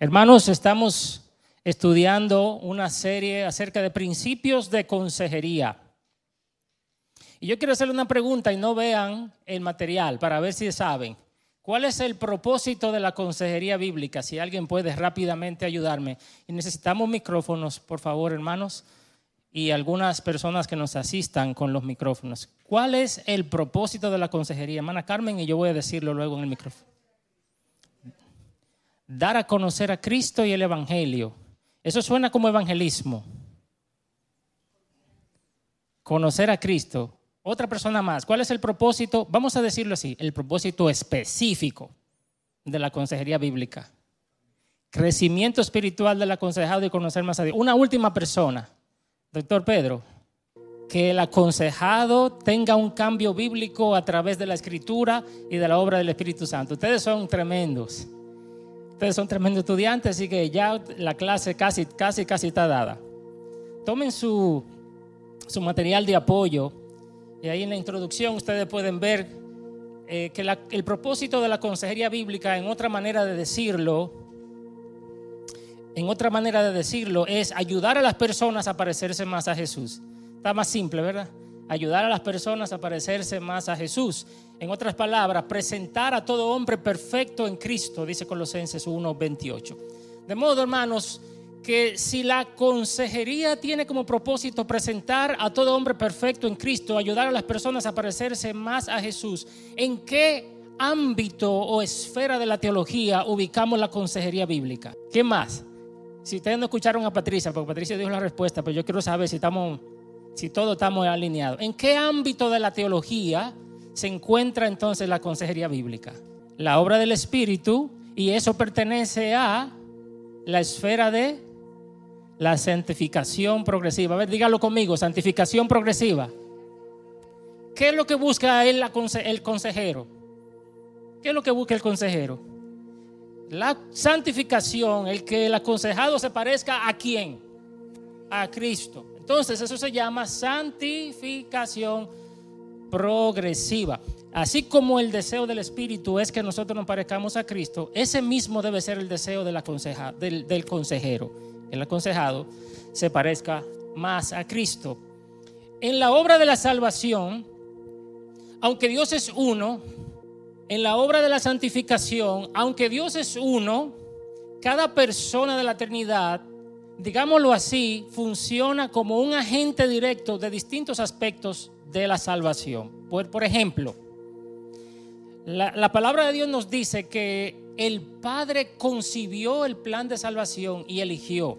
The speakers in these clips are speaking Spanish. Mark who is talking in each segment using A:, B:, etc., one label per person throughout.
A: Hermanos, estamos estudiando una serie acerca de principios de consejería. Y yo quiero hacerle una pregunta y no vean el material para ver si saben. ¿Cuál es el propósito de la consejería bíblica? Si alguien puede rápidamente ayudarme. Y necesitamos micrófonos, por favor, hermanos, y algunas personas que nos asistan con los micrófonos. ¿Cuál es el propósito de la consejería? Hermana Carmen, y yo voy a decirlo luego en el micrófono dar a conocer a Cristo y el Evangelio. Eso suena como evangelismo. Conocer a Cristo. Otra persona más. ¿Cuál es el propósito? Vamos a decirlo así, el propósito específico de la consejería bíblica. Crecimiento espiritual del aconsejado y conocer más a Dios. Una última persona, doctor Pedro, que el aconsejado tenga un cambio bíblico a través de la escritura y de la obra del Espíritu Santo. Ustedes son tremendos. Ustedes son tremendos estudiantes, así que ya la clase casi, casi, casi está dada. Tomen su, su material de apoyo y ahí en la introducción ustedes pueden ver eh, que el propósito de la consejería bíblica, en otra manera de decirlo, en otra manera de decirlo, es ayudar a las personas a parecerse más a Jesús. Está más simple, ¿verdad? Ayudar a las personas a parecerse más a Jesús. En otras palabras, presentar a todo hombre perfecto en Cristo, dice Colosenses 1:28. De modo, hermanos, que si la consejería tiene como propósito presentar a todo hombre perfecto en Cristo, ayudar a las personas a parecerse más a Jesús, ¿en qué ámbito o esfera de la teología ubicamos la consejería bíblica? ¿Qué más? Si ustedes no escucharon a Patricia, porque Patricia dio la respuesta, pero yo quiero saber si estamos, si todos estamos alineados. ¿En qué ámbito de la teología se encuentra entonces la consejería bíblica. La obra del Espíritu, y eso pertenece a la esfera de la santificación progresiva. A ver, dígalo conmigo, santificación progresiva. ¿Qué es lo que busca el, el consejero? ¿Qué es lo que busca el consejero? La santificación, el que el aconsejado se parezca a quién? A Cristo. Entonces eso se llama santificación progresiva. Así como el deseo del Espíritu es que nosotros nos parezcamos a Cristo, ese mismo debe ser el deseo del, del consejero. El aconsejado se parezca más a Cristo. En la obra de la salvación, aunque Dios es uno, en la obra de la santificación, aunque Dios es uno, cada persona de la eternidad, digámoslo así, funciona como un agente directo de distintos aspectos de la salvación. Por, ejemplo, la, la, palabra de Dios nos dice que el Padre concibió el plan de salvación y eligió.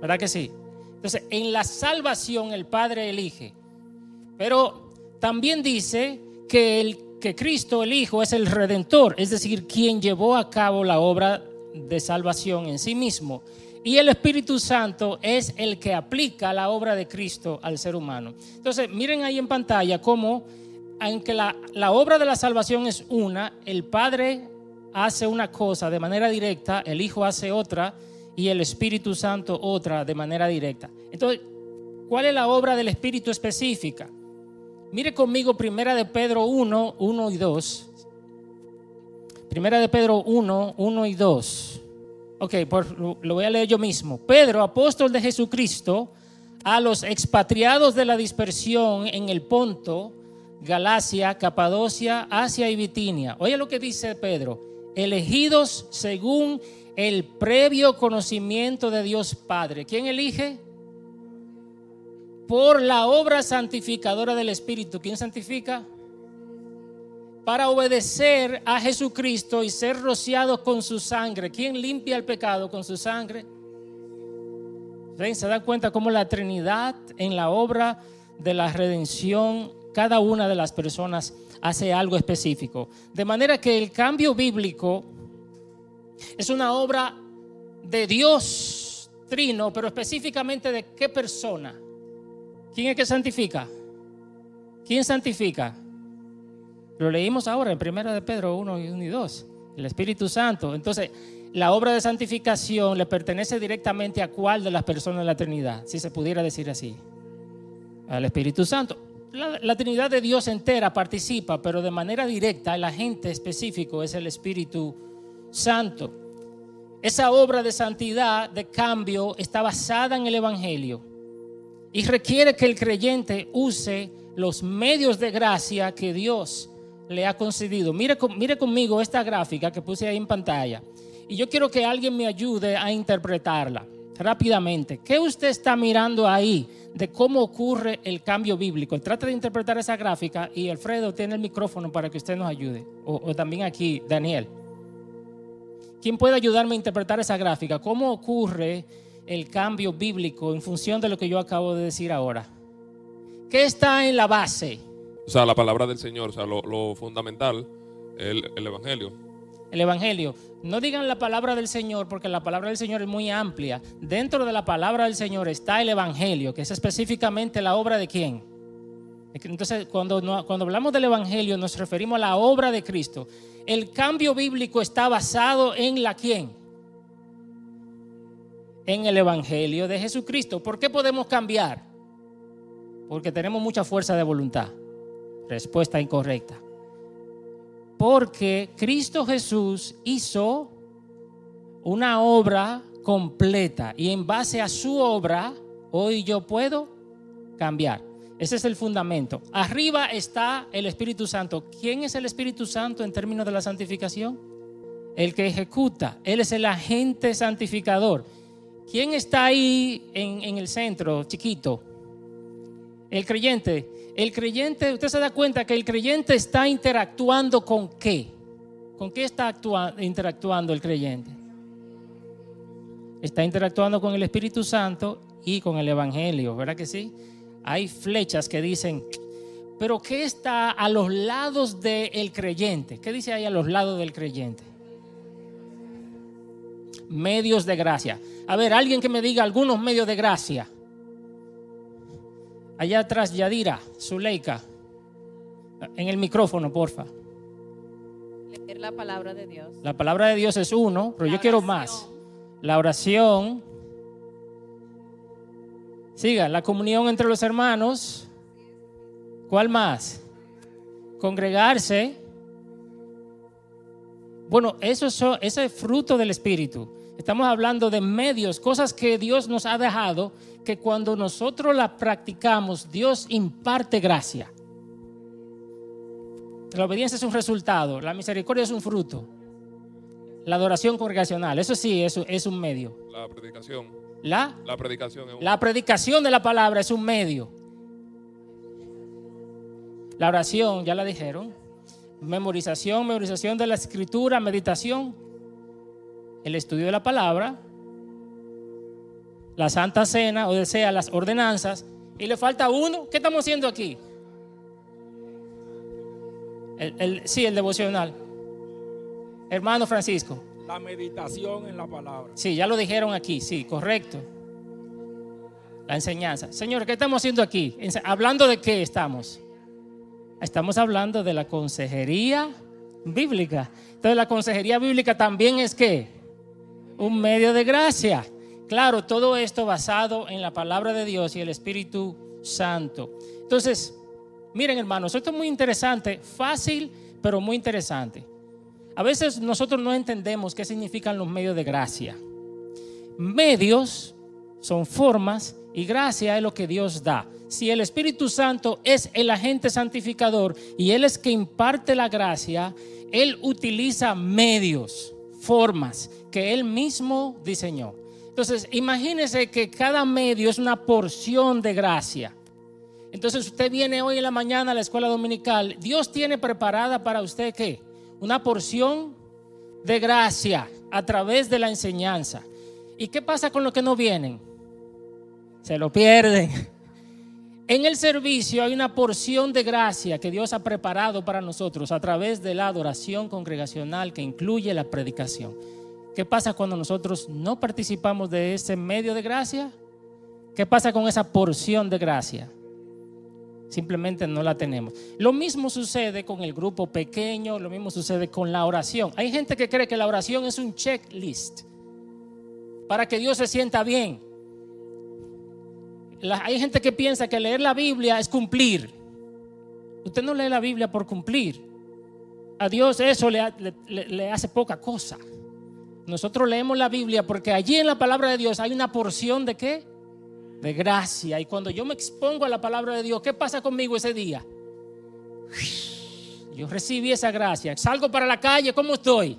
A: ¿Verdad que sí? Entonces, en la salvación el Padre elige. Pero también dice que, el, que Cristo, el Hijo, es el redentor, es decir, quien llevó a cabo la obra de salvación en sí mismo. Y el Espíritu Santo es el que aplica la obra de Cristo al ser humano. Entonces, miren ahí en pantalla cómo, aunque la, obra de la salvación es una, el Padre hace una cosa de manera directa, el Hijo hace otra y el Espíritu Santo otra de manera directa. Entonces, ¿cuál es la obra del Espíritu específica? Mire conmigo Primera de Pedro 1, 1 y 2. Primera de Pedro 1, 1 y 2. Ok, lo voy a leer yo mismo. Pedro, apóstol de Jesucristo, a los expatriados de la dispersión en el Ponto, Galacia, Capadocia, Asia y Bitinia. Oye lo que dice Pedro. Elegidos según el previo conocimiento de Dios Padre. ¿Quién elige? Por la obra santificadora del Espíritu. ¿Quién santifica? Para obedecer a Jesucristo y ser rociados con su sangre. ¿Quién limpia el pecado con su sangre? ¿Se da cuenta cómo la Trinidad en la obra de la redención, cada una de las personas hace algo específico? De manera que el cambio bíblico es una obra de Dios trino, pero específicamente de qué persona. ¿Quién es que santifica? ¿Quién santifica? Lo leímos ahora en Primera de Pedro 1 y 2. El Espíritu Santo. Entonces, la obra de santificación le pertenece directamente a cuál de las personas de la Trinidad, si se pudiera decir así. Al Espíritu Santo. La, Trinidad de Dios entera participa, pero de manera directa el agente específico es el Espíritu Santo. esa obra de santidad, de cambio, está basada en el Evangelio y requiere que el creyente use los medios de gracia que Dios le ha concedido. Mire, mire conmigo esta gráfica que puse ahí en pantalla. Y yo quiero que alguien me ayude a interpretarla rápidamente. ¿Qué usted está mirando ahí de cómo ocurre el cambio bíblico? Trata de interpretar esa gráfica y Alfredo tiene el micrófono para que usted nos ayude. O, o también aquí, Daniel. ¿Quién puede ayudarme a interpretar esa gráfica? ¿Cómo ocurre el cambio bíblico en función de lo que yo acabo de decir ahora? ¿Qué está en la base?
B: O sea, la palabra del Señor, o sea, lo, fundamental, el, el Evangelio.
A: El Evangelio. No digan la palabra del Señor porque la palabra del Señor es muy amplia. Dentro de la palabra del Señor está el Evangelio, que es específicamente la obra de quién. Entonces, cuando, cuando hablamos del Evangelio nos referimos a la obra de Cristo. El cambio bíblico está basado en la quién. En el Evangelio de Jesucristo. ¿Por qué podemos cambiar? Porque tenemos mucha fuerza de voluntad. Respuesta incorrecta. Porque Cristo Jesús hizo una obra completa y en base a su obra, hoy yo puedo cambiar. Ese es el fundamento. Arriba está el Espíritu Santo. ¿Quién es el Espíritu Santo en términos de la santificación? El que ejecuta. Él es el agente santificador. ¿Quién está ahí en, en el centro, chiquito? El creyente, el creyente, usted se da cuenta que el creyente está interactuando con qué? ¿Con qué está interactuando el creyente? Está interactuando con el Espíritu Santo y con el Evangelio, ¿verdad que sí? Hay flechas que dicen, pero ¿qué está a los lados del creyente? ¿Qué dice ahí a los lados del creyente? Medios de gracia. A ver, alguien que me diga algunos medios de gracia. Allá atrás, Yadira, Zuleika. En el micrófono, porfa.
C: Leer la palabra de Dios.
A: La palabra de Dios es uno, pero yo quiero más. La oración. Siga, la comunión entre los hermanos. ¿Cuál más? Congregarse. Bueno, eso es, eso es fruto del Espíritu. Estamos hablando de medios, cosas que Dios nos ha dejado, que cuando nosotros las practicamos, Dios imparte gracia. La obediencia es un resultado, la misericordia es un fruto. La adoración congregacional, eso sí, eso es un medio.
B: La predicación.
A: La,
B: la predicación.
A: La predicación de la palabra es un medio. La oración, ya la dijeron. Memorización, memorización de la escritura, meditación el estudio de la palabra, la Santa Cena, o sea, las ordenanzas, y le falta uno. ¿Qué estamos haciendo aquí? El, sí, el devocional. Hermano Francisco.
D: La meditación en la palabra.
A: Sí, ya lo dijeron aquí, sí, correcto. La enseñanza. Señor, ¿qué estamos haciendo aquí? ¿Hablando de qué estamos? Estamos hablando de la consejería bíblica. Entonces, la consejería bíblica también es que un medio de gracia. Claro, todo esto basado en la palabra de Dios y el Espíritu Santo. Entonces, miren hermanos, esto es muy interesante, fácil, pero muy interesante. A veces nosotros no entendemos qué significan los medios de gracia. Medios son formas y gracia es lo que Dios da. Si el Espíritu Santo es el agente santificador y Él es que imparte la gracia, Él utiliza medios, formas que Él mismo diseñó. Entonces, imagínese que cada medio es una porción de gracia. Entonces, usted viene hoy en la mañana a la escuela dominical. Dios tiene preparada para usted qué? Una porción de gracia a través de la enseñanza. ¿Y qué pasa con los que no vienen? Se lo pierden. En el servicio hay una porción de gracia que Dios ha preparado para nosotros a través de la adoración congregacional que incluye la predicación. ¿Qué pasa cuando nosotros no participamos de ese medio de gracia? ¿Qué pasa con esa porción de gracia? Simplemente no la tenemos. Lo mismo sucede con el grupo pequeño, lo mismo sucede con la oración. Hay gente que cree que la oración es un checklist para que Dios se sienta bien. hay gente que piensa que leer la Biblia es cumplir. Usted no lee la Biblia por cumplir. A Dios eso le hace poca cosa. Nosotros leemos la Biblia porque allí en la palabra de Dios hay una porción de qué? De gracia. Y cuando yo me expongo a la palabra de Dios, ¿qué pasa conmigo ese día? Yo recibí esa gracia. Salgo para la calle, ¿cómo estoy?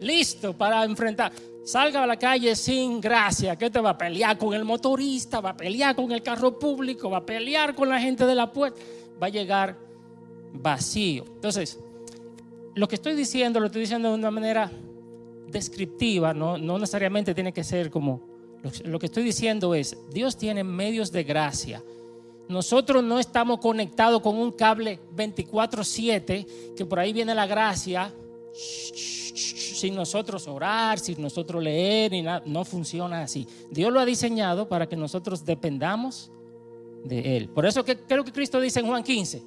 A: Listo para enfrentar. Salga a la calle sin gracia. ¿Qué te va a pelear con el motorista? ¿Va a pelear con el carro público? ¿Va a pelear con la gente de la puerta? Va a llegar vacío. Entonces, lo que estoy diciendo, lo estoy diciendo de una manera descriptiva, no, no necesariamente tiene que ser como... Lo, que estoy diciendo es, Dios tiene medios de gracia. Nosotros no estamos conectados con un cable 24/7, que por ahí viene la gracia, sin nosotros orar, sin nosotros leer, ni nada. no funciona así. Dios lo ha diseñado para que nosotros dependamos de Él. Por eso que creo que Cristo dice en Juan 15,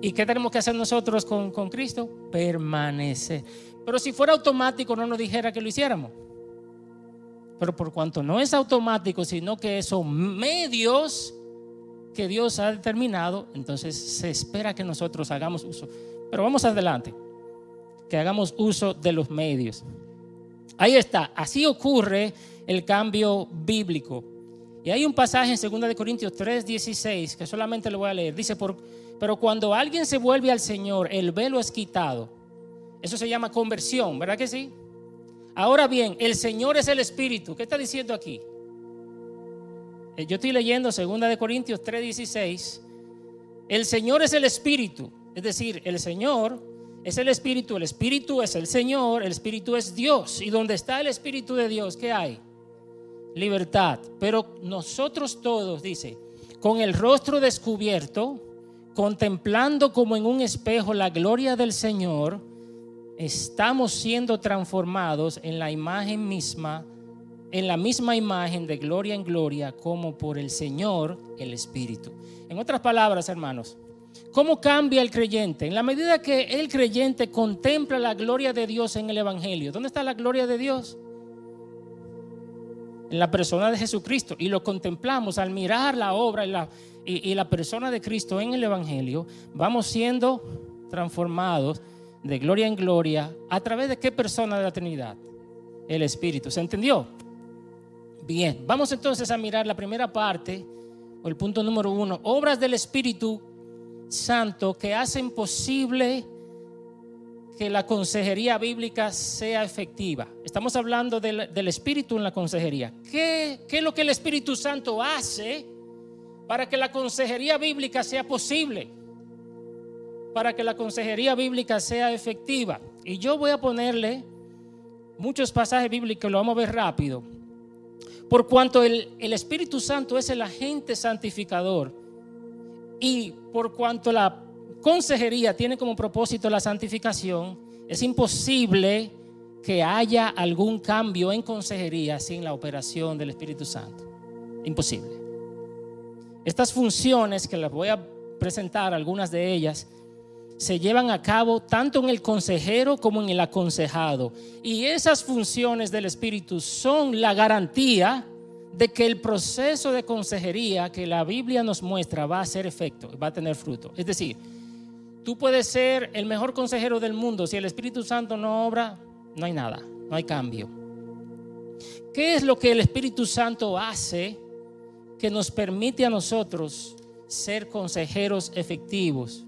A: ¿Y qué tenemos que hacer nosotros con, con Cristo? Permanecer. Pero si fuera automático no nos dijera que lo hiciéramos. Pero por cuanto no es automático, sino que son medios que Dios ha determinado, entonces se espera que nosotros hagamos uso. Pero vamos adelante, que hagamos uso de los medios. Ahí está, así ocurre el cambio bíblico. Y hay un pasaje en 2 Corintios 3, 16 que solamente lo voy a leer. Dice, por, pero cuando alguien se vuelve al Señor, el velo es quitado. Eso se llama conversión, ¿verdad que sí? Ahora bien, el Señor es el Espíritu. ¿Qué está diciendo aquí? Eh, yo estoy leyendo 2 de Corintios 3:16. El Señor es el Espíritu, es decir, el Señor es el Espíritu, el Espíritu es el Señor, el Espíritu es Dios. Y donde está el Espíritu de Dios, ¿qué hay? Libertad. Pero nosotros todos, dice, con el rostro descubierto, contemplando como en un espejo la gloria del Señor, estamos siendo transformados en la imagen misma, en la misma imagen de gloria en gloria, como por el Señor el Espíritu. En otras palabras, hermanos, ¿cómo cambia el creyente? En la medida que el creyente contempla la gloria de Dios en el Evangelio. ¿Dónde está la gloria de Dios? En la persona de Jesucristo. Y lo contemplamos al mirar la obra y la y, la persona de Cristo en el Evangelio, vamos siendo transformados de gloria en gloria. ¿A través de qué persona de la Trinidad? El Espíritu. ¿Se entendió? Bien, vamos entonces a mirar la primera parte, o el punto número uno, obras del Espíritu Santo que hacen posible que la consejería bíblica sea efectiva. Estamos hablando del, del Espíritu en la consejería. ¿Qué, ¿Qué es lo que el Espíritu Santo hace? Para que la consejería bíblica sea posible, para que la consejería bíblica sea efectiva. Y yo voy a ponerle muchos pasajes bíblicos, lo vamos a ver rápido. Por cuanto el, el Espíritu Santo es el agente santificador y por cuanto la consejería tiene como propósito la santificación, es imposible que haya algún cambio en consejería sin la operación del Espíritu Santo. Imposible. Estas funciones, que les voy a presentar, algunas de ellas, se llevan a cabo tanto en el consejero como en el aconsejado. Y esas funciones del Espíritu son la garantía de que el proceso de consejería que la Biblia nos muestra va a ser efecto, va a tener fruto. Es decir, tú puedes ser el mejor consejero del mundo, si el Espíritu Santo no obra, no hay nada, no hay cambio. ¿Qué es lo que el Espíritu Santo hace que nos permite a nosotros ser consejeros efectivos?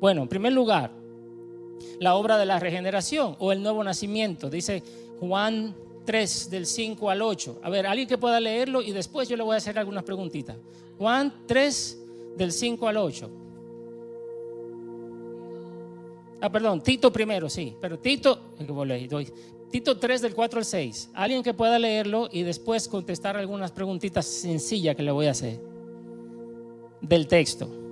A: Bueno, en primer lugar, la obra de la regeneración o el nuevo nacimiento. Dice Juan 3 del 5 al 8. A ver, alguien que pueda leerlo y después yo le voy a hacer algunas preguntitas. Juan 3 del 5 al 8. Ah, perdón, Tito primero, sí, pero Tito, Tito 3 del 4 al 6. Alguien que pueda leerlo y después contestar algunas preguntitas sencillas que le voy a hacer del texto.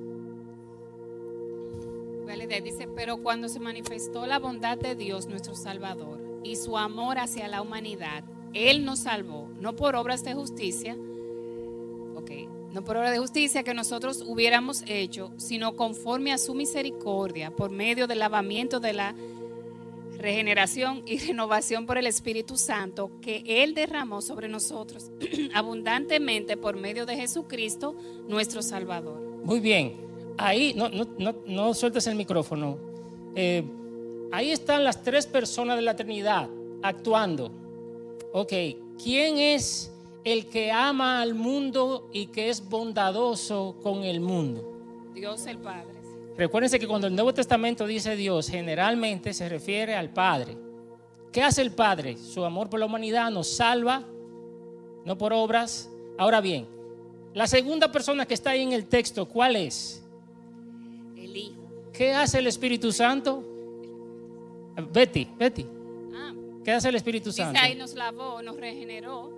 E: Dice, pero cuando se manifestó la bondad de Dios nuestro Salvador y su amor hacia la humanidad, Él nos salvó, no por obras de justicia, ok, no por obras de justicia que nosotros hubiéramos hecho, sino conforme a su misericordia, por medio del lavamiento de la regeneración y renovación por el Espíritu Santo que Él derramó sobre nosotros abundantemente por medio de Jesucristo, nuestro Salvador.
A: Muy bien, ahí no, no, no, sueltes el micrófono. Eh, Ahí están las tres personas de la Trinidad actuando. Ok, ¿quién es el que ama al mundo y que es bondadoso con el mundo?
E: Dios el Padre.
A: Recuérdense que cuando el Nuevo Testamento dice Dios, generalmente se refiere al Padre. ¿Qué hace el Padre? Su amor por la humanidad nos salva, no por obras. Ahora bien, la segunda persona que está ahí en el texto, ¿cuál es?
E: El Hijo.
A: ¿Qué hace el Espíritu Santo? Betty, Betty,
E: Ah,
A: ¿qué hace el Espíritu
E: dice
A: Santo?
E: ahí nos lavó, nos regeneró.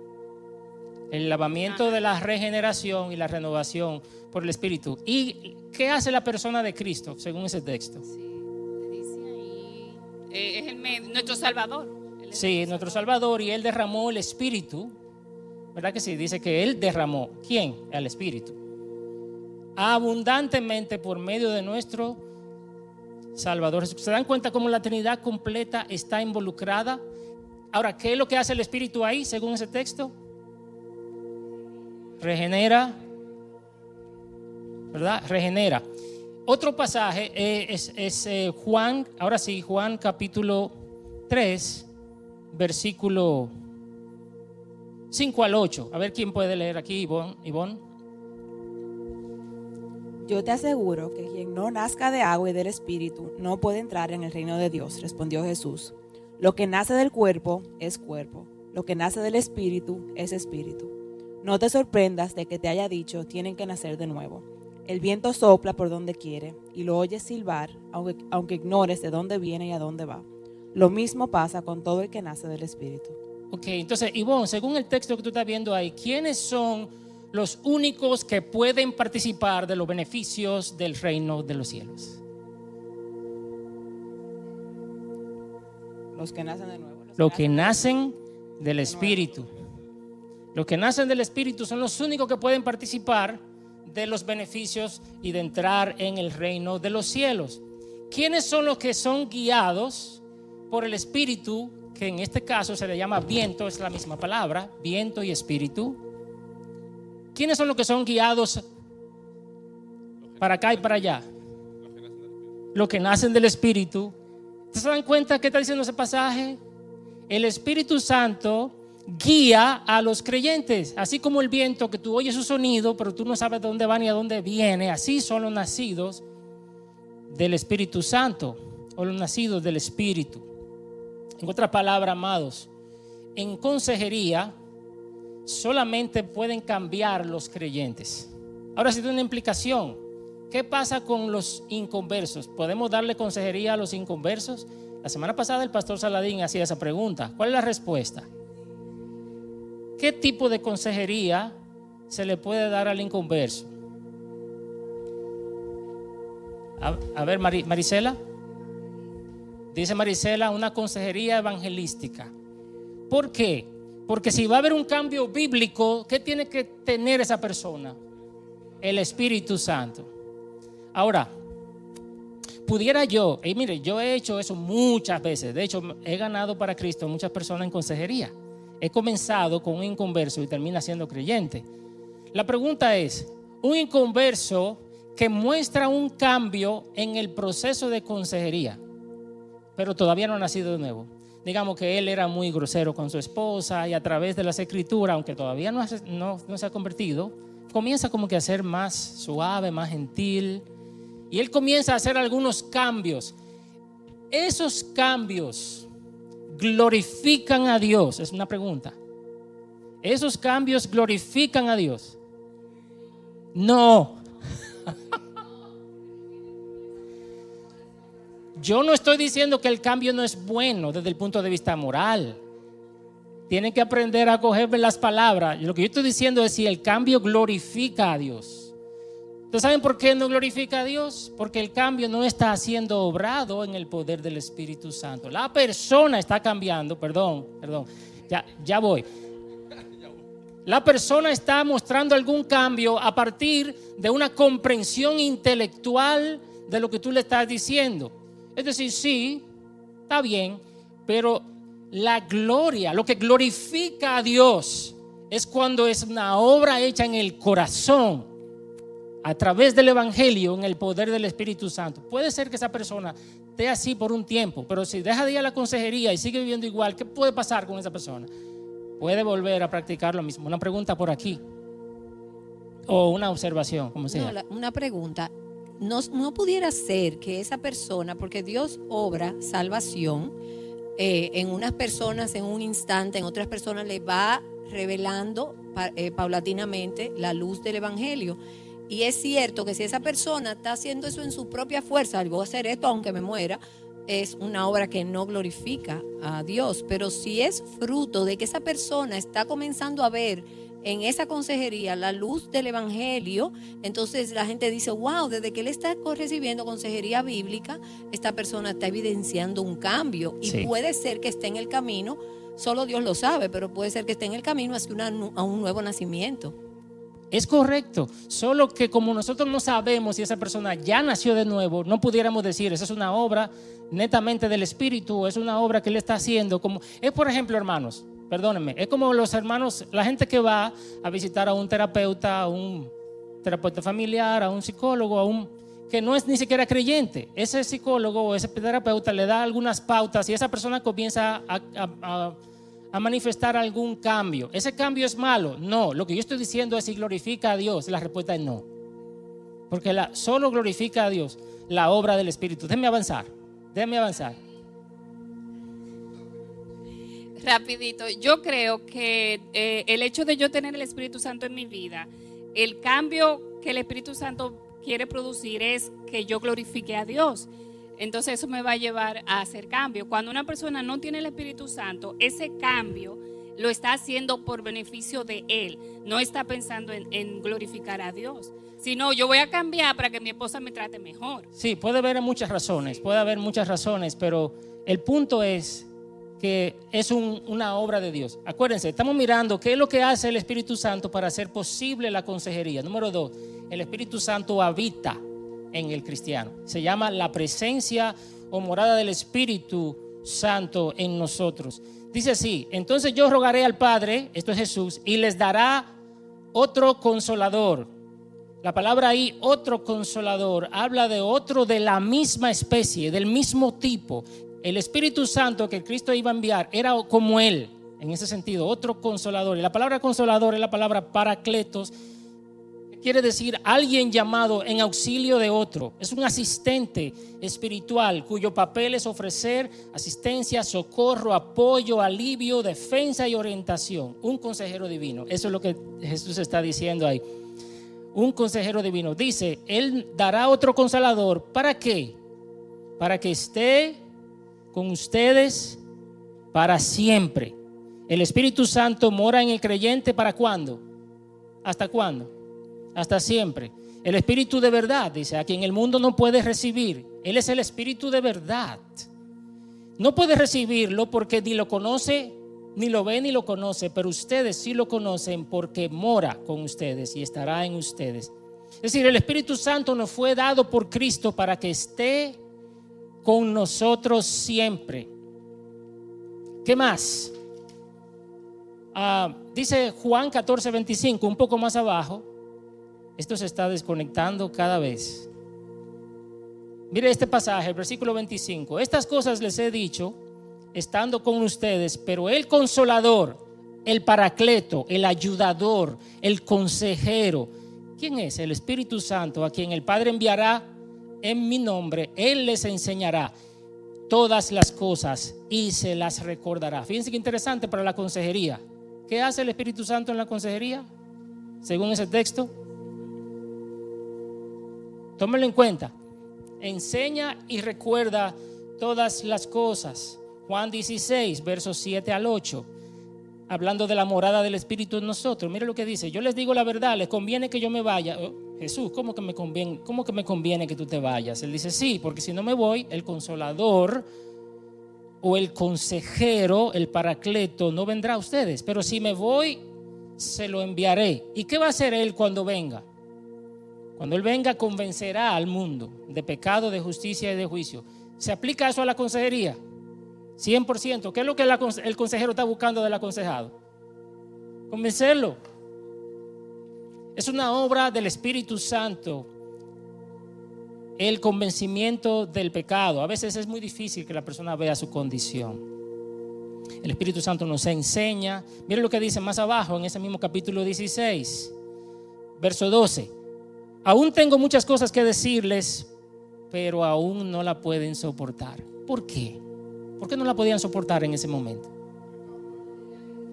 A: El lavamiento de la regeneración y la renovación por el Espíritu. ¿Y qué hace la persona de Cristo, según ese texto?
E: Sí, dice ahí. eh, es el med- nuestro Salvador. Es
A: Sí, nuestro Salvador y Él derramó el Espíritu. ¿Verdad que sí? Dice que Él derramó. ¿Quién? El Espíritu. Abundantemente por medio de nuestro Salvador. ¿Se dan cuenta cómo la Trinidad completa está involucrada? Ahora, ¿qué es lo que hace el Espíritu ahí, según ese texto? Regenera, ¿verdad? Regenera. Otro pasaje eh, es, eh, Juan, ahora sí, Juan capítulo 3, versículo 5 al 8. A ver quién puede leer aquí, Ivonne. Ivonne.
F: Yo te aseguro que quien no nazca de agua y del Espíritu no puede entrar en el reino de Dios, respondió Jesús. Lo que nace del cuerpo es cuerpo, lo que nace del Espíritu es Espíritu. No te sorprendas de que te haya dicho, tienen que nacer de nuevo. El viento sopla por donde quiere y lo oyes silbar, aunque, aunque ignores de dónde viene y a dónde va. Lo mismo pasa con todo el que nace del Espíritu.
A: Ok, entonces, Ivonne, según el texto que tú estás viendo ahí, ¿quiénes son los únicos que pueden participar de los beneficios del reino de los cielos?
F: Los que nacen de nuevo.
A: Los que nacen del Espíritu. Los que nacen del Espíritu son los únicos que pueden participar de los beneficios y de entrar en el reino de los cielos. ¿Quiénes son los que son guiados por el Espíritu, que en este caso se le llama viento, es la misma palabra, viento y espíritu? ¿Quiénes son los que son guiados para acá y para allá? Los que nacen del Espíritu. ¿Se dan cuenta qué está diciendo ese pasaje? El Espíritu Santo guía a los creyentes, así como el viento que tú oyes su sonido, pero tú no sabes de dónde va ni a dónde viene, así son los nacidos del Espíritu Santo o los nacidos del Espíritu. En otras palabras, amados, en consejería solamente pueden cambiar los creyentes. Ahora sí tiene una implicación. ¿Qué pasa con los inconversos? ¿Podemos darle consejería a los inconversos? La semana pasada el pastor Saladín hacía esa pregunta. ¿Cuál es la respuesta? ¿Qué tipo de consejería se le puede dar al inconverso? A, ver, Mari- Marisela. Dice Marisela, una consejería evangelística. ¿Por qué? Porque si va a haber un cambio bíblico, ¿qué tiene que tener esa persona? El Espíritu Santo. Ahora, pudiera yo, y mire, yo he hecho eso muchas veces. De hecho, he ganado para Cristo muchas personas en consejería. He comenzado con un inconverso y termina siendo creyente. La pregunta es, un inconverso que muestra un cambio en el proceso de consejería, pero todavía no ha nacido de nuevo. Digamos que él era muy grosero con su esposa y a través de las escrituras, aunque todavía no, no se ha convertido, comienza como que a ser más suave, más gentil. Y él comienza a hacer algunos cambios. Esos cambios glorifican a Dios. Es una pregunta. ¿Esos cambios glorifican a Dios? No. Yo no estoy diciendo que el cambio no es bueno desde el punto de vista moral. Tienen que aprender a coger las palabras. Lo que yo estoy diciendo es si el cambio glorifica a Dios. ¿Ustedes saben por qué no glorifica a Dios? Porque el cambio no está siendo obrado en el poder del Espíritu Santo. La persona está cambiando, perdón, perdón, ya, ya voy. La persona está mostrando algún cambio a partir de una comprensión intelectual de lo que tú le estás diciendo. Es decir, sí, está bien, pero la gloria, lo que glorifica a Dios es cuando es una obra hecha en el corazón. A través del Evangelio en el poder del Espíritu Santo. Puede ser que esa persona esté así por un tiempo, pero si deja de ir a la consejería y sigue viviendo igual, ¿qué puede pasar con esa persona? Puede volver a practicar lo mismo. Una pregunta por aquí. O una observación, como sea.
G: Una pregunta. No, no pudiera ser que esa persona, porque Dios obra salvación eh, en unas personas en un instante, en otras personas le va revelando eh, paulatinamente la luz del Evangelio. Y es cierto que si esa persona está haciendo eso en su propia fuerza, "Ay, voy a hacer esto aunque me muera, es una obra que no glorifica a Dios. Pero si es fruto de que esa persona está comenzando a ver en esa consejería la luz del Evangelio, entonces la gente dice, wow, desde que él está recibiendo consejería bíblica, esta persona está evidenciando un cambio. Y
A: Sí.
G: puede ser que esté en el camino, solo Dios lo sabe, pero puede ser que esté en el camino hacia una a un nuevo nacimiento.
A: Es correcto, solo que como nosotros no sabemos si esa persona ya nació de nuevo, no pudiéramos decir, esa es una obra netamente del Espíritu, es una obra que él está haciendo. Como, es por ejemplo, hermanos, perdónenme, es como los hermanos, la gente que va a visitar a un terapeuta, a un terapeuta familiar, a un psicólogo, a un que no es ni siquiera creyente. Ese psicólogo o ese terapeuta le da algunas pautas y esa persona comienza a, a manifestar algún cambio. ¿Ese cambio es malo? No. Lo que yo estoy diciendo es si glorifica a Dios. La respuesta es no. Porque la, solo glorifica a Dios la obra del Espíritu. Déjeme avanzar. Déjeme avanzar.
E: Rapidito, yo creo que eh, el hecho de yo tener el Espíritu Santo en mi vida, el cambio que el Espíritu Santo quiere producir es que yo glorifique a Dios. Entonces eso me va a llevar a hacer cambio. Cuando una persona no tiene el Espíritu Santo, ese cambio lo está haciendo por beneficio de él. No está pensando en, glorificar a Dios. Sino yo voy a cambiar para que mi esposa me trate mejor.
A: Sí, puede haber muchas razones, puede haber muchas razones, pero el punto es que es un- una obra de Dios. Acuérdense, estamos mirando qué es lo que hace el Espíritu Santo para hacer posible la consejería. Número dos, el Espíritu Santo habita en el cristiano. Se llama la presencia o morada del Espíritu Santo en nosotros. Dice así, entonces yo rogaré al Padre, esto es Jesús, y les dará otro consolador. La palabra ahí, otro consolador, habla de otro de la misma especie, del mismo tipo. El Espíritu Santo que Cristo iba a enviar era como Él, en ese sentido, otro consolador. Y la palabra consolador es la palabra paracletos, quiere decir alguien llamado en auxilio de otro. Es un asistente espiritual cuyo papel es ofrecer asistencia, socorro, apoyo, alivio, defensa y orientación. Un consejero divino. Eso es lo que Jesús está diciendo ahí un consejero divino. Dice, Él dará otro consolador. ¿Para qué? Para que esté con ustedes para siempre. El Espíritu Santo mora en el creyente para cuándo? ¿Hasta cuándo? Hasta siempre. El Espíritu de verdad, dice, a quien el mundo no puede recibir. Él es el Espíritu de verdad. No puede recibirlo porque ni lo conoce, ni lo ve, ni lo conoce, pero ustedes sí lo conocen porque mora con ustedes y estará en ustedes. Es decir, el Espíritu Santo nos fue dado por Cristo para que esté con nosotros siempre. ¿Qué más? Ah, dice Juan 14, 25, un poco más abajo. Esto se está desconectando cada vez. Mire este pasaje, versículo 25. Estas cosas les he dicho estando con ustedes, pero el consolador, el paracleto, el ayudador, el consejero, ¿quién es? El Espíritu Santo, a quien el Padre enviará en mi nombre, Él les enseñará todas las cosas y se las recordará. Fíjense qué interesante para la consejería. ¿Qué hace el Espíritu Santo en la consejería? Según ese texto. Tómenlo en cuenta. Enseña y recuerda todas las cosas. Juan 16, versos 7 al 8. Hablando de la morada del Espíritu en nosotros. Mire lo que dice. Yo les digo la verdad, les conviene que yo me vaya. Oh, Jesús, ¿cómo que, me conviene, ¿cómo que me conviene que tú te vayas? Él dice, sí, porque si no me voy, el consolador o el consejero, el paracleto, no vendrá a ustedes. Pero si me voy, se lo enviaré. ¿Y qué va a hacer él cuando venga? Cuando Él venga, convencerá al mundo de pecado, de justicia y de juicio. ¿Se aplica eso a la consejería? 100%. ¿Qué es lo que el consejero está buscando del aconsejado? Convencerlo. Es una obra del Espíritu Santo. El convencimiento del pecado. A veces es muy difícil que la persona vea su condición. El Espíritu Santo nos enseña. Miren lo que dice más abajo en ese mismo capítulo 16, verso 12. Aún tengo muchas cosas que decirles, pero aún no la pueden soportar. ¿Por qué? ¿Por qué no la podían soportar en ese momento?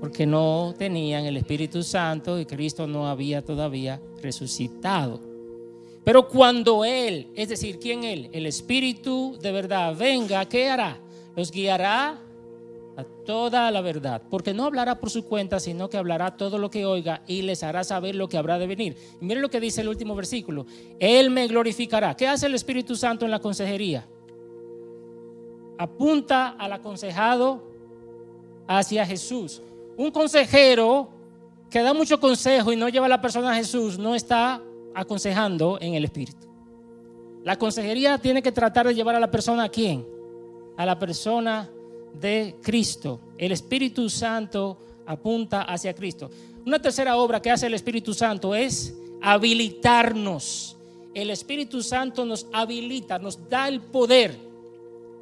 A: Porque no tenían el Espíritu Santo y Cristo no había todavía resucitado. Pero cuando Él, es decir, ¿quién Él? El Espíritu de verdad venga, ¿qué hará? Los guiará toda la verdad, porque no hablará por su cuenta, sino que hablará todo lo que oiga y les hará saber lo que habrá de venir. Y miren lo que dice el último versículo, Él me glorificará. ¿Qué hace el Espíritu Santo en la consejería? Apunta al aconsejado hacia Jesús. Un consejero que da mucho consejo y no lleva a la persona a Jesús no está aconsejando en el Espíritu. La consejería tiene que tratar de llevar a la persona a quién? A la persona de Cristo. El Espíritu Santo apunta hacia Cristo. Una tercera obra que hace el Espíritu Santo es habilitarnos. El Espíritu Santo nos habilita, nos da el poder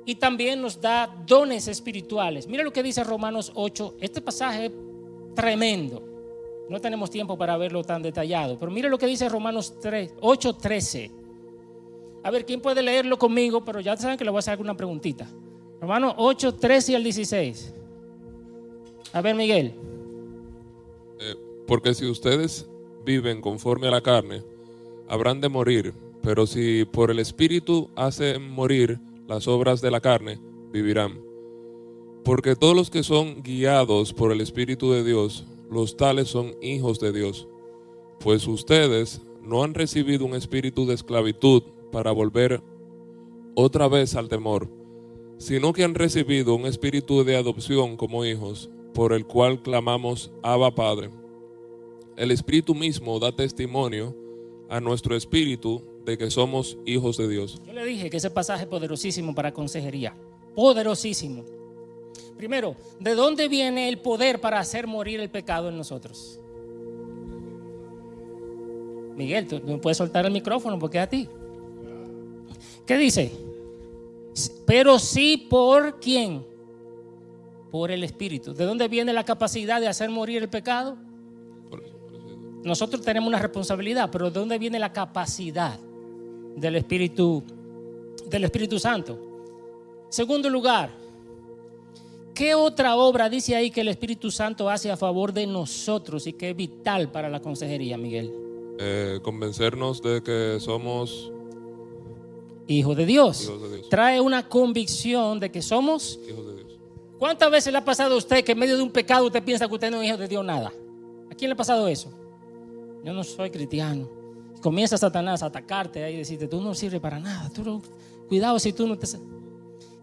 A: y también nos da dones espirituales. Mira lo que dice Romanos 8. Este pasaje es tremendo. No tenemos tiempo para verlo tan detallado, pero mira lo que dice Romanos 3, 8, 13. A ver, ¿quién puede leerlo conmigo? Pero ya saben que le voy a hacer alguna preguntita. Romanos 8, 13 y al 16. A ver, Miguel.
B: Eh, porque si ustedes viven conforme a la carne, habrán de morir, pero si por el Espíritu hacen morir las obras de la carne, vivirán. Porque todos los que son guiados por el Espíritu de Dios, los tales son hijos de Dios. Pues ustedes no han recibido un espíritu de esclavitud para volver otra vez al temor, sino que han recibido un espíritu de adopción como hijos, por el cual clamamos Abba Padre. El Espíritu mismo da testimonio a nuestro espíritu de que somos hijos de Dios.
A: Yo le dije que ese pasaje es poderosísimo para consejería. Poderosísimo. Primero, ¿de dónde viene el poder para hacer morir el pecado en nosotros? Miguel, tú no puedes soltar el micrófono porque es a ti. ¿Qué dice? Pero sí por quién? Por el Espíritu. ¿De dónde viene la capacidad de hacer morir el pecado? Nosotros tenemos una responsabilidad, pero ¿de dónde viene la capacidad del Espíritu, del Espíritu Santo? Segundo lugar, ¿qué otra obra dice ahí que el Espíritu Santo hace a favor de nosotros y que es vital para la consejería, Miguel?
B: Eh, convencernos de que somos
A: Hijo de Dios.
B: hijos de Dios.
A: Trae una convicción de que somos.
B: Hijos de Dios.
A: ¿Cuántas veces le ha pasado a usted que en medio de un pecado usted piensa que usted no es hijo de Dios nada? ¿A quién le ha pasado eso? Yo no soy cristiano. Comienza Satanás a atacarte ahí y decirte, tú no sirves para nada. Tú no- cuidado si tú no te...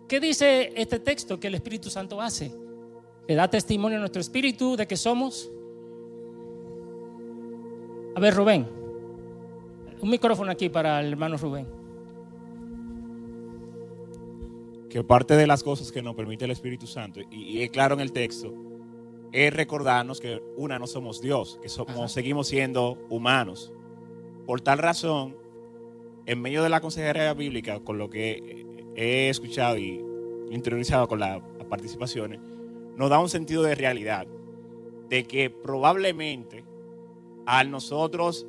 A: ¿Qué dice este texto que el Espíritu Santo hace? Le da testimonio a nuestro espíritu de que somos. A ver, Rubén. Un micrófono aquí para el hermano Rubén.
H: Que parte de las cosas que nos permite el Espíritu Santo, y, y es claro en el texto, es recordarnos que una no somos Dios, que somos,
A: Ajá.
H: seguimos siendo humanos. Por tal razón, en medio de la consejería bíblica, con lo que he escuchado y interiorizado con las participaciones, nos da un sentido de realidad, de que probablemente al nosotros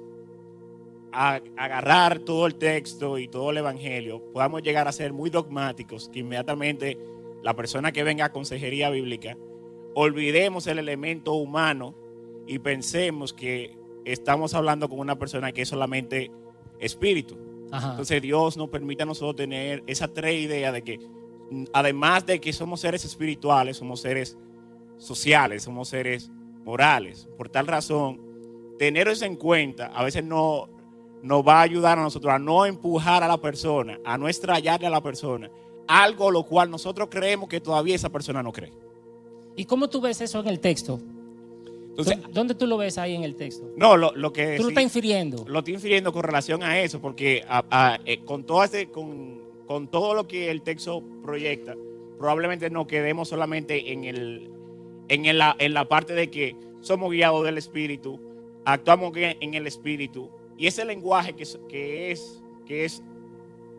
H: a- agarrar todo el texto y todo el evangelio, podamos llegar a ser muy dogmáticos, que inmediatamente la persona que venga a consejería bíblica, olvidemos el elemento humano y pensemos que estamos hablando con una persona que es solamente espíritu.
A: Ajá.
H: Entonces Dios nos permite a nosotros tener esa tres idea de que además de que somos seres espirituales, somos seres sociales, somos seres morales. Por tal razón, tener eso en cuenta a veces no nos va a ayudar a nosotros a no empujar a la persona, a no estrellarle a la persona, algo lo cual nosotros creemos que todavía esa persona no cree.
A: ¿Y cómo tú ves eso en el texto?
H: Entonces,
A: ¿Dó- ¿Dónde tú lo ves ahí en el texto?
H: no, lo, lo que
A: Tú lo estás infiriendo.
H: lo estoy infiriendo con relación a eso, porque a- a- eh, con, todo ese- con, con todo lo que el texto proyecta, probablemente nos quedemos solamente en, el, en, el- la, en la parte de que somos guiados del Espíritu, actuamos en el espíritu. Y ese lenguaje que es, que es, que es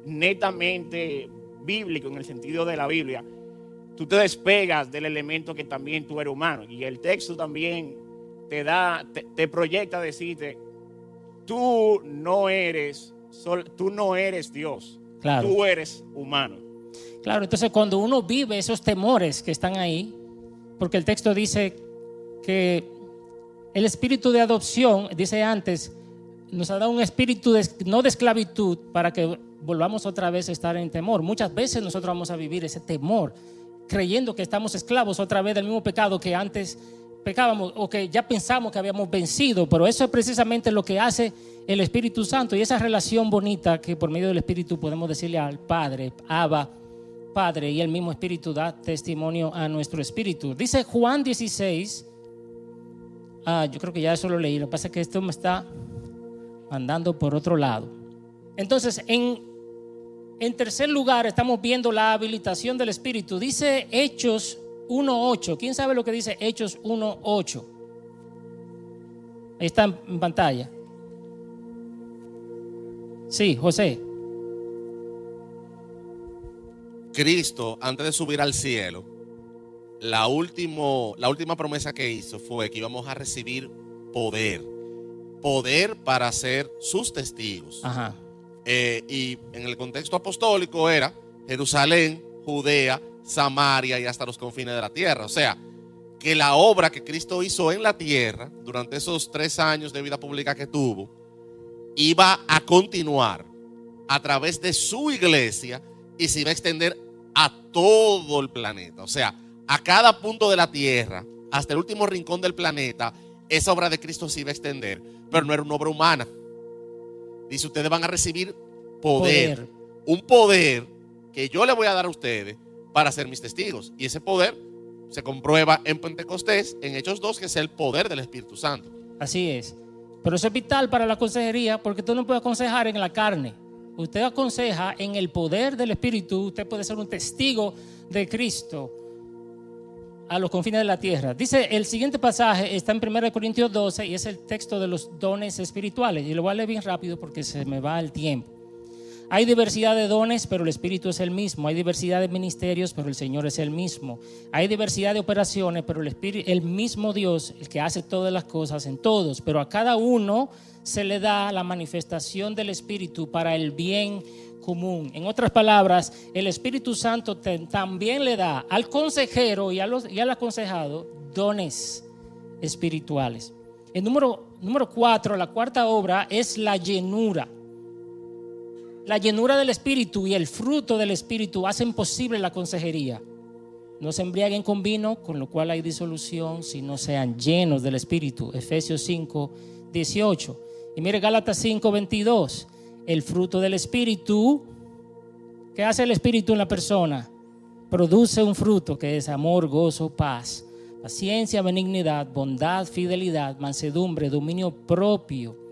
H: netamente bíblico en el sentido de la Biblia, tú te despegas del elemento que también tú eres humano. Y el texto también te da, te, te proyecta decirte, tú no eres, tú no eres Dios,
A: Claro.
H: tú eres humano.
A: Claro, entonces cuando uno vive esos temores que están ahí, porque el texto dice que el espíritu de adopción, dice antes, nos ha dado un espíritu no de esclavitud para que volvamos otra vez a estar en temor. Muchas veces nosotros vamos a vivir ese temor, creyendo que estamos esclavos otra vez del mismo pecado que antes pecábamos o que ya pensamos que habíamos vencido, pero eso es precisamente lo que hace el Espíritu Santo y esa relación bonita que por medio del Espíritu podemos decirle al Padre, Abba, Padre, y el mismo Espíritu da testimonio a nuestro espíritu. Dice Juan 16, ah, yo creo que ya eso lo leí, lo que pasa es que esto me está mandando por otro lado. Entonces, en, en tercer lugar, estamos viendo la habilitación del Espíritu. Dice Hechos 1.8. ¿Quién sabe lo que dice Hechos 1.8? Ahí está en en pantalla. Sí, José.
I: Cristo, antes de subir al cielo, la, último, la última promesa que hizo fue que íbamos a recibir poder. Poder para ser sus testigos.
A: Ajá.
I: Eh, y en el contexto apostólico era Jerusalén, Judea, Samaria y hasta los confines de la tierra. O sea, que la obra que Cristo hizo en la tierra durante esos tres años de vida pública que tuvo, iba a continuar a través de su iglesia y se iba a extender a todo el planeta. O sea, a cada punto de la tierra, hasta el último rincón del planeta, esa obra de Cristo se iba a extender. Pero no era una obra humana. Dice, ustedes van a recibir poder.
A: Poder.
I: Un poder que yo le voy a dar a ustedes para ser mis testigos. Y ese poder se comprueba en Pentecostés, en Hechos 2, que es el poder del Espíritu Santo.
A: Así es. Pero eso es vital para la consejería porque tú no puedes aconsejar en la carne. Usted aconseja en el poder del Espíritu. Usted puede ser un testigo de Cristo a los confines de la tierra. Dice, el siguiente pasaje está en 1 Corintios 12 y es el texto de los dones espirituales. Y lo voy a leer bien rápido porque se me va el tiempo. Hay diversidad de dones, pero el Espíritu es el mismo. Hay diversidad de ministerios, pero el Señor es el mismo. Hay diversidad de operaciones, pero el Espíritu, el mismo Dios, el que hace todas las cosas en todos. Pero a cada uno se le da la manifestación del Espíritu para el bien común. En otras palabras, el Espíritu Santo también le da al consejero y, y al aconsejado dones espirituales. El número, número cuatro, la cuarta obra es la llenura. La llenura del Espíritu y el fruto del Espíritu hacen posible la consejería. No se embriaguen con vino, con lo cual hay disolución, sino sean llenos del Espíritu. Efesios 5, 18. Y mire Gálatas 5, 22. El fruto del Espíritu, ¿qué hace el Espíritu en la persona? Produce un fruto que es amor, gozo, paz, paciencia, benignidad, bondad, fidelidad, mansedumbre, dominio propio.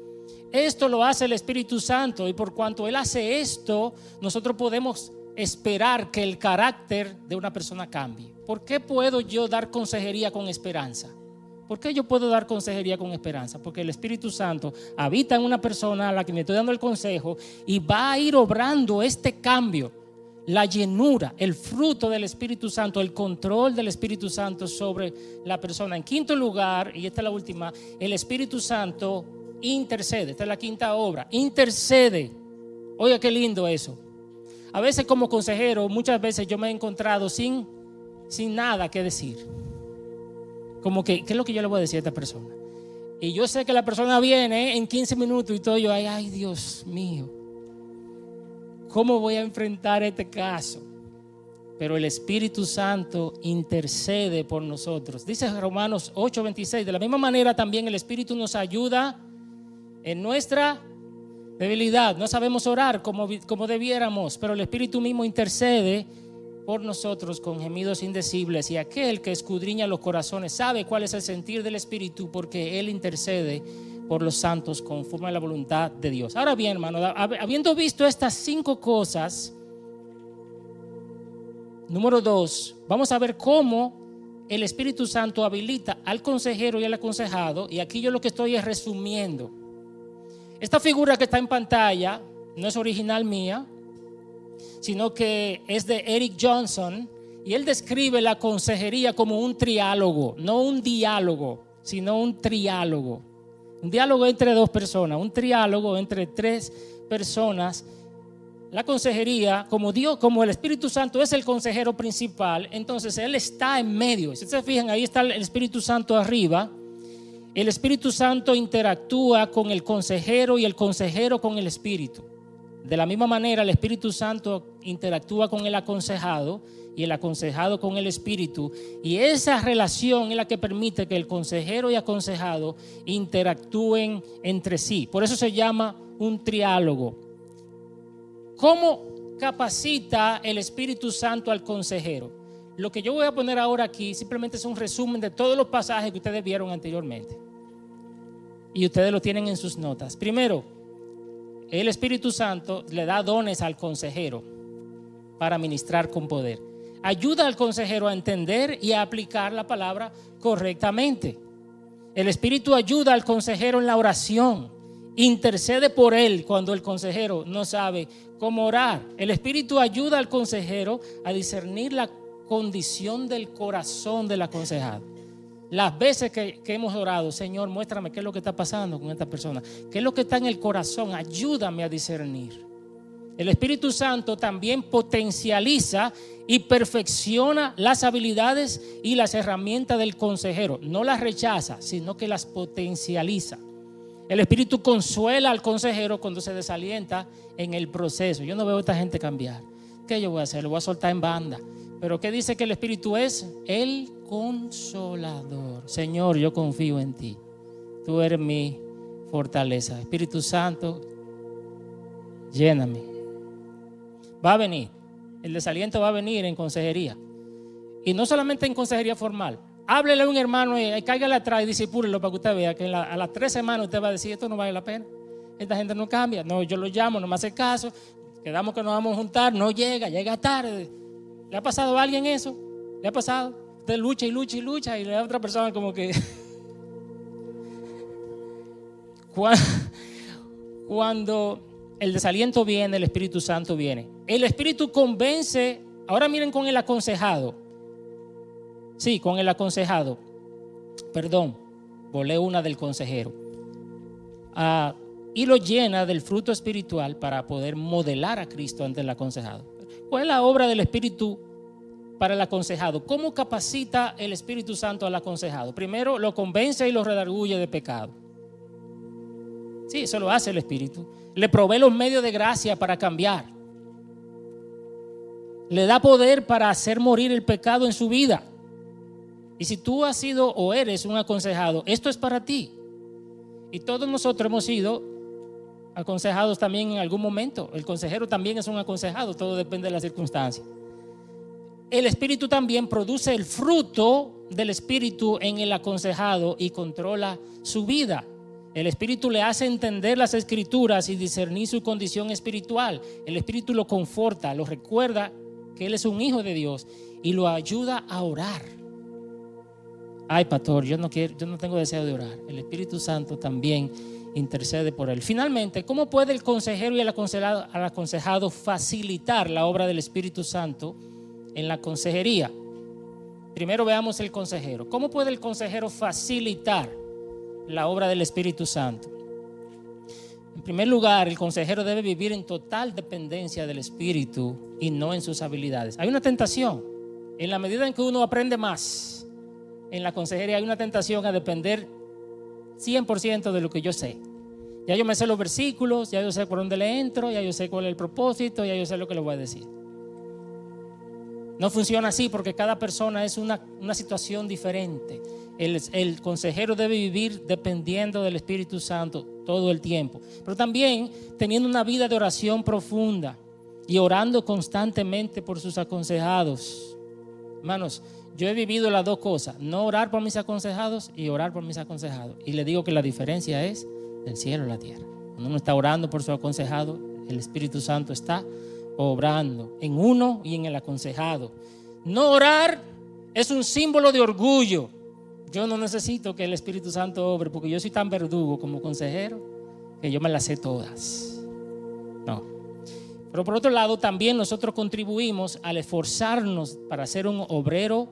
A: Esto lo hace el Espíritu Santo y por cuanto Él hace esto, nosotros podemos esperar que el carácter de una persona cambie. ¿Por qué puedo yo dar consejería con esperanza? ¿Por qué yo puedo dar consejería con esperanza? Porque el Espíritu Santo habita en una persona a la que me estoy dando el consejo y va a ir obrando este cambio, la llenura, el fruto del Espíritu Santo, el control del Espíritu Santo sobre la persona. En quinto lugar, y esta es la última, el Espíritu Santo intercede. Esta es la quinta obra. Intercede. Oiga, qué lindo eso. A veces como consejero, muchas veces yo me he encontrado sin, sin nada que decir. Como que, ¿qué es lo que yo le voy a decir a esta persona? Y yo sé que la persona viene en 15 minutos y todo yo, ay, ay, Dios mío. ¿Cómo voy a enfrentar este caso? Pero el Espíritu Santo intercede por nosotros. Dice Romanos 8:26, de la misma manera también el Espíritu nos ayuda en nuestra debilidad. No sabemos orar como, como debiéramos, pero el Espíritu mismo intercede por nosotros con gemidos indecibles. Y aquel que escudriña los corazones sabe cuál es el sentir del Espíritu porque Él intercede por los santos conforme a la voluntad de Dios. Ahora bien, hermano, hab- habiendo visto estas cinco cosas, número dos, vamos a ver cómo el Espíritu Santo habilita al consejero y al aconsejado, y aquí yo lo que estoy es resumiendo. Esta figura que está en pantalla no es original mía, sino que es de Eric Johnson, y él describe la consejería como un triálogo, no un diálogo, sino un triálogo. Un diálogo entre dos personas, un triálogo entre tres personas. La consejería, como Dios, como el Espíritu Santo es el consejero principal, entonces Él está en medio. Si se fijan, ahí está el Espíritu Santo arriba. El Espíritu Santo interactúa con el consejero y el consejero con el Espíritu. De la misma manera, el Espíritu Santo interactúa con el aconsejado y el aconsejado con el Espíritu. Y esa relación es la que permite que el consejero y aconsejado interactúen entre sí. Por eso se llama un triálogo. ¿Cómo capacita el Espíritu Santo al consejero? Lo que yo voy a poner ahora aquí simplemente es un resumen de todos los pasajes que ustedes vieron anteriormente. Y ustedes lo tienen en sus notas. Primero, el Espíritu Santo le da dones al consejero para ministrar con poder ayuda al consejero a entender y a aplicar la palabra correctamente. El Espíritu ayuda al consejero en la oración, intercede por él cuando el consejero no sabe cómo orar. El Espíritu ayuda al consejero a discernir la condición del corazón del aconsejado. Las veces que, hemos orado, Señor, muéstrame qué es lo que está pasando con esta persona, qué es lo que está en el corazón, ayúdame a discernir. El Espíritu Santo también potencializa y perfecciona las habilidades y las herramientas del consejero. No las rechaza, sino que las potencializa. El Espíritu consuela al consejero cuando se desalienta en el proceso. Yo no veo a esta gente cambiar. ¿Qué yo voy a hacer? Lo voy a soltar en banda. Pero ¿qué dice que el Espíritu es? El consolador. Señor, yo confío en ti. Tú eres mi fortaleza. Espíritu Santo, lléname. Va a venir el desaliento va a venir en consejería. Y no solamente en consejería formal. Háblele a un hermano y cáigale atrás y disipúrelo para que usted vea que a las tres semanas usted va a decir, esto no vale la pena. Esta gente no cambia. No, yo lo llamo, no me hace caso. Quedamos que nos vamos a juntar, no llega, llega tarde. ¿Le ha pasado a alguien eso? ¿Le ha pasado? Usted lucha y lucha y lucha y le da a otra persona como que... Cuando el desaliento viene, el Espíritu Santo viene. El Espíritu convence, ahora miren con el aconsejado. Sí, con el aconsejado. Perdón, volé una del consejero. Ah, y lo llena del fruto espiritual para poder modelar a Cristo ante el aconsejado. ¿Cuál es la obra del Espíritu para el aconsejado? ¿Cómo capacita el Espíritu Santo al aconsejado? Primero, lo convence y lo redarguye de pecado. Sí, eso lo hace el Espíritu le provee los medios de gracia para cambiar. Le da poder para hacer morir el pecado en su vida. Y si tú has sido o eres un aconsejado, esto es para ti. Y todos nosotros hemos sido aconsejados también en algún momento. El consejero también es un aconsejado, todo depende de la circunstancia. El Espíritu también produce el fruto del Espíritu en el aconsejado y controla su vida. El Espíritu le hace entender las escrituras y discernir su condición espiritual. El Espíritu lo conforta, lo recuerda que Él es un hijo de Dios y lo ayuda a orar. Ay, pastor, yo no quiero, yo no tengo deseo de orar. El Espíritu Santo también intercede por él. Finalmente, ¿cómo puede el consejero y el aconsejado, facilitar la obra del Espíritu Santo en la consejería? Primero veamos el consejero. ¿Cómo puede el consejero facilitar la obra del Espíritu Santo. En primer lugar, el consejero debe vivir en total dependencia del Espíritu y no en sus habilidades. Hay una tentación. En la medida en que uno aprende más en la consejería, hay una tentación a depender 100% de lo que yo sé. Ya yo me sé los versículos, ya yo sé por dónde le entro, ya yo sé cuál es el propósito, ya yo sé lo que le voy a decir. No funciona así porque cada persona es una, una situación diferente. El, consejero debe vivir dependiendo del Espíritu Santo todo el tiempo, pero también teniendo una vida de oración profunda y orando constantemente por sus aconsejados. Hermanos, yo he vivido las dos cosas, no orar por mis aconsejados y orar por mis aconsejados. Y le digo que la diferencia es del cielo a la tierra. Cuando uno está orando por su aconsejado, el Espíritu Santo está obrando en uno y en el aconsejado. No orar Es un símbolo de orgullo. Yo no necesito que el Espíritu Santo obre porque yo soy tan verdugo como consejero que yo me las sé todas. No. Pero por otro lado, también nosotros contribuimos al esforzarnos para ser un obrero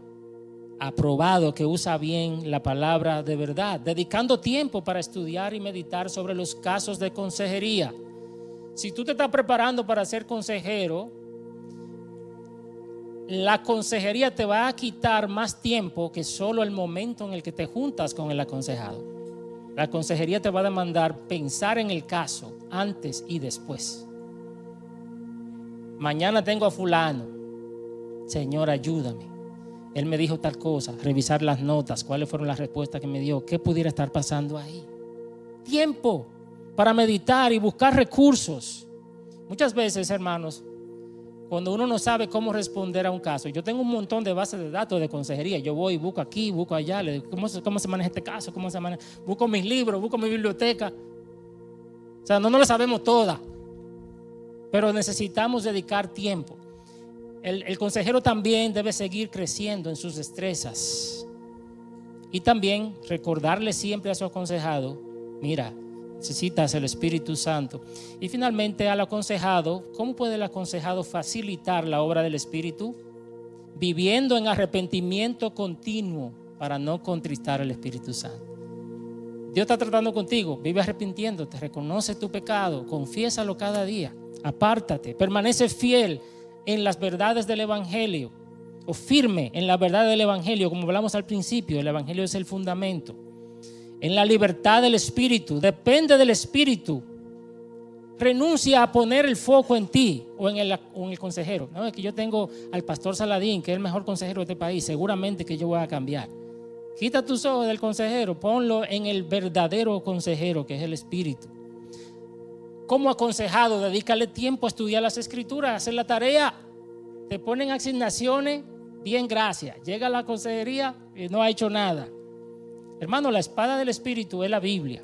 A: aprobado que usa bien la palabra de verdad, dedicando tiempo para estudiar y meditar sobre los casos de consejería. Si tú te estás preparando para ser consejero, la consejería te va a quitar más tiempo que solo el momento en el que te juntas con el aconsejado. La consejería te va a demandar pensar en el caso antes y después. Mañana tengo a fulano. Señor, ayúdame. Él me dijo tal cosa, revisar las notas, cuáles fueron las respuestas que me dio, qué pudiera estar pasando ahí. Tiempo para meditar y buscar recursos. Muchas veces, hermanos, cuando uno no sabe cómo responder a un caso, yo tengo un montón de bases de datos de consejería. Yo voy, busco aquí, busco allá, ¿cómo, cómo se maneja este caso? ¿Cómo se maneja? Busco mis libros, busco mi biblioteca. O sea, no, no lo sabemos toda, pero necesitamos dedicar tiempo. El, consejero también debe seguir creciendo en sus destrezas. Y también recordarle siempre a su aconsejado, mira, necesitas el Espíritu Santo. Y finalmente al aconsejado, ¿cómo puede el aconsejado facilitar la obra del Espíritu? Viviendo en arrepentimiento continuo para no contristar al Espíritu Santo. Dios está tratando contigo, vive arrepintiéndote, reconoce tu pecado, confiésalo cada día, apártate, permanece fiel en las verdades del Evangelio, o firme en la verdad del Evangelio, como hablamos al principio, el Evangelio es el fundamento. En la libertad del Espíritu, depende del Espíritu. Renuncia a poner el foco en ti o en el, el consejero. No, es que yo tengo al pastor Saladín, que es el mejor consejero de este país, seguramente que yo voy a cambiar. Quita tus ojos del consejero, ponlo en el verdadero consejero, que es el Espíritu como aconsejado, dedícale tiempo a estudiar las escrituras, hacer la tarea. Te ponen asignaciones, bien, gracias. Llega a la consejería y no ha hecho nada. Hermano, la espada del Espíritu es la Biblia.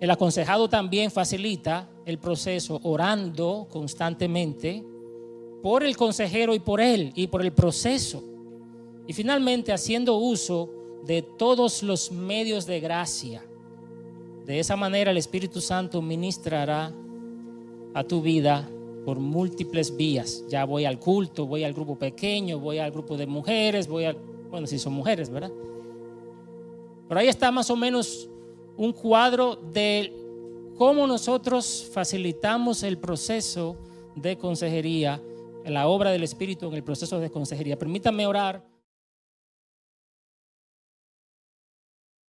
A: El aconsejado también facilita el proceso orando constantemente por el consejero y por él y por el proceso. Y finalmente haciendo uso de todos los medios de gracia de esa manera el Espíritu Santo ministrará a tu vida por múltiples vías. Ya voy al culto, voy al grupo pequeño, voy al grupo de mujeres, voy al, bueno, si son mujeres, ¿verdad? Pero ahí está más o menos un cuadro de cómo nosotros facilitamos el proceso de consejería, la obra del Espíritu en el proceso de consejería. Permítanme orar.